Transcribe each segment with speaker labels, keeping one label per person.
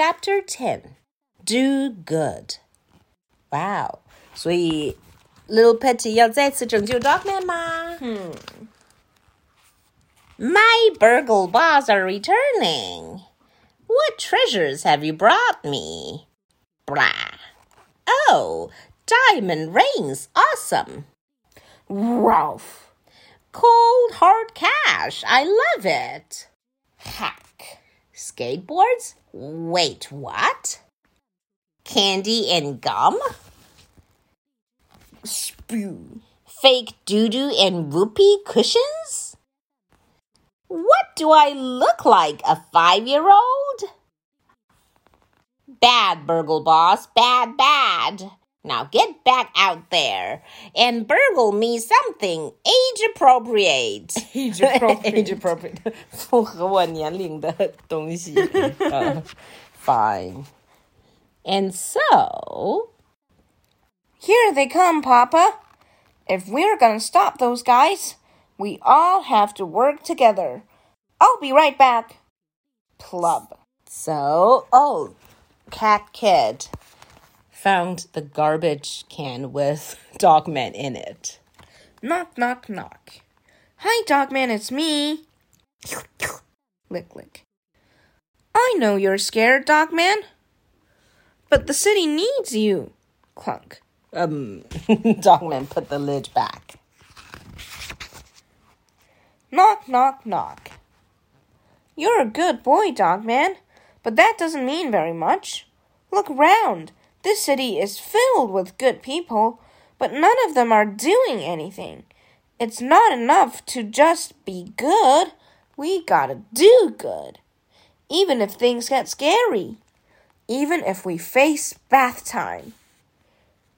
Speaker 1: Chapter Ten Do Good. Wow! So, Little Petey 要再次拯救 Dogman My burgle bars are returning. What treasures have you brought me? Blah. Oh, diamond rings. Awesome.
Speaker 2: Ralph.
Speaker 1: Cold hard cash. I love it. Ha. Skateboards? Wait, what? Candy and gum?
Speaker 2: Spew.
Speaker 1: Fake doo doo and whoopee cushions? What do I look like, a five year old? Bad, Burgle Boss, bad, bad. Now get back out there and burgle me something age appropriate.
Speaker 2: Age appropriate.
Speaker 1: age appropriate. 符合我年龄的东西。uh, fine. And so,
Speaker 2: Here they come, Papa. If we're gonna stop those guys, we all have to work together. I'll be right back. Plub.
Speaker 1: so, oh, Cat Kid found the garbage can with Dogman in it.
Speaker 2: Knock, knock, knock. Hi, Dogman, it's me. Lick, lick. I know you're scared, Dogman. But the city needs you. Clunk.
Speaker 1: Um, Dogman put the lid back.
Speaker 2: Knock, knock, knock. You're a good boy, Dogman, but that doesn't mean very much. Look round. This city is filled with good people, but none of them are doing anything. It's not enough to just be good. We gotta do good. Even if things get scary. Even if we face bath time.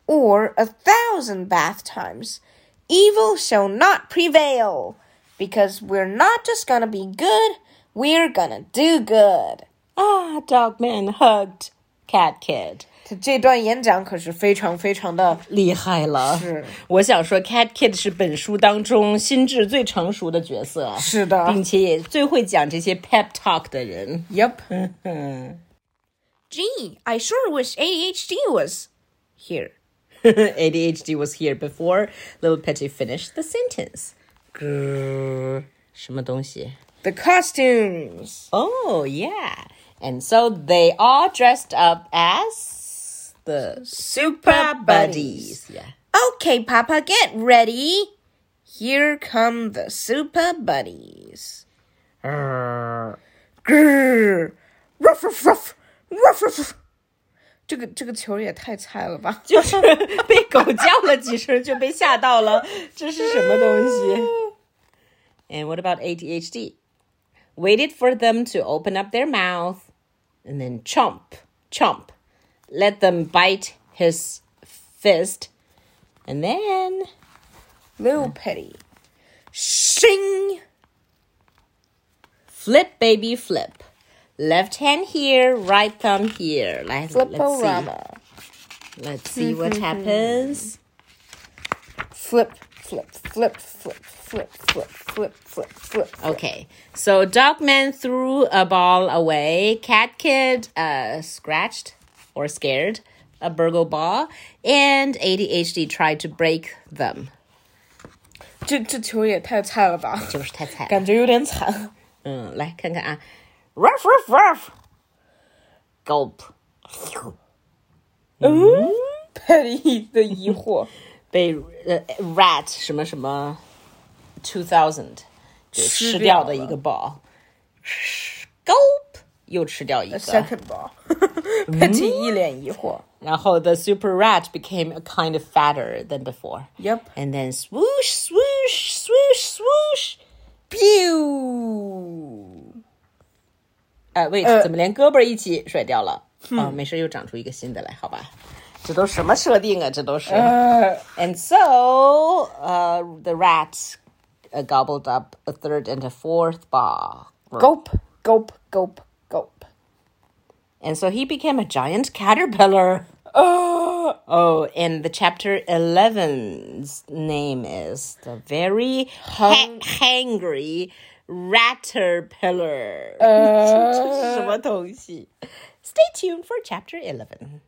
Speaker 2: Or a thousand bath times. Evil shall not prevail. Because we're not just gonna be good, we're gonna do good.
Speaker 1: Ah, Dogman hugged Cat Kid.
Speaker 2: 他这段演讲可是非常非常的
Speaker 1: 厉害了。
Speaker 2: 是，
Speaker 1: 我想说，Cat Kid 是本书当中心智最成熟的角色，
Speaker 2: 是的，
Speaker 1: 并且也最会讲这些 pep talk 的人。
Speaker 2: Yep. Gee, I sure wish 80-HD was here.
Speaker 1: 80-HD was here before little Petey finished the sentence. 什么东西
Speaker 2: ？The costumes.
Speaker 1: Oh yeah. And so they all dressed up as the
Speaker 2: Super
Speaker 1: Buddies. Yeah.
Speaker 2: Okay, Papa, get ready. Here come the Super Buddies. Grrr. Ruff, ruff. Ruff, ruff, ruff. 这个这个球也太菜了吧！
Speaker 1: 就是被狗叫了几声就被吓到了，这是什么东西？And what about 80-HD? Waited for them to open up their mouth, and then chomp, chomp let them bite his fist, and then
Speaker 2: Lil Petey, shing,
Speaker 1: flip baby flip, left hand here, right thumb here. Let's, let's see. Let's see what mm-hmm. happens.
Speaker 2: Flip flip, flip, flip, flip, flip, flip, flip, flip.
Speaker 1: Okay. So Dogman threw a ball away. Cat Kid uh, scratched or scared, a burgle ball, and 80-HD tried to break them.
Speaker 2: 这这球也太菜了吧！
Speaker 1: 就是太菜，
Speaker 2: 感觉有点惨。
Speaker 1: 嗯，来看看啊，ruff uh, uh, ruff ruff，gulp。
Speaker 2: 嗯，Patty 的疑惑
Speaker 1: 被呃 uh, rat 什么什么 two thousand 又吃掉一个。
Speaker 2: Second ball，Petey 一脸疑惑。
Speaker 1: 然后 the super rat became a kind of fatter than before.
Speaker 2: Yep.
Speaker 1: And then swoosh, swoosh, swoosh, swoosh,
Speaker 2: pew.
Speaker 1: Uh, 哎
Speaker 2: ，wait，
Speaker 1: 怎么连胳膊一起甩掉了？哦，没事，又长出一个新的来，好吧。这都什么设定啊？这都是。And so, uh, the rat uh, gobbled up a third and a fourth ball.
Speaker 2: Gulp, gulp, gulp,
Speaker 1: And so he became a giant caterpillar.
Speaker 2: Uh,
Speaker 1: Oh, and the chapter 11's name is The Very ha- Hangry Ratterpillar，这是什么东西？Stay tuned for chapter eleven.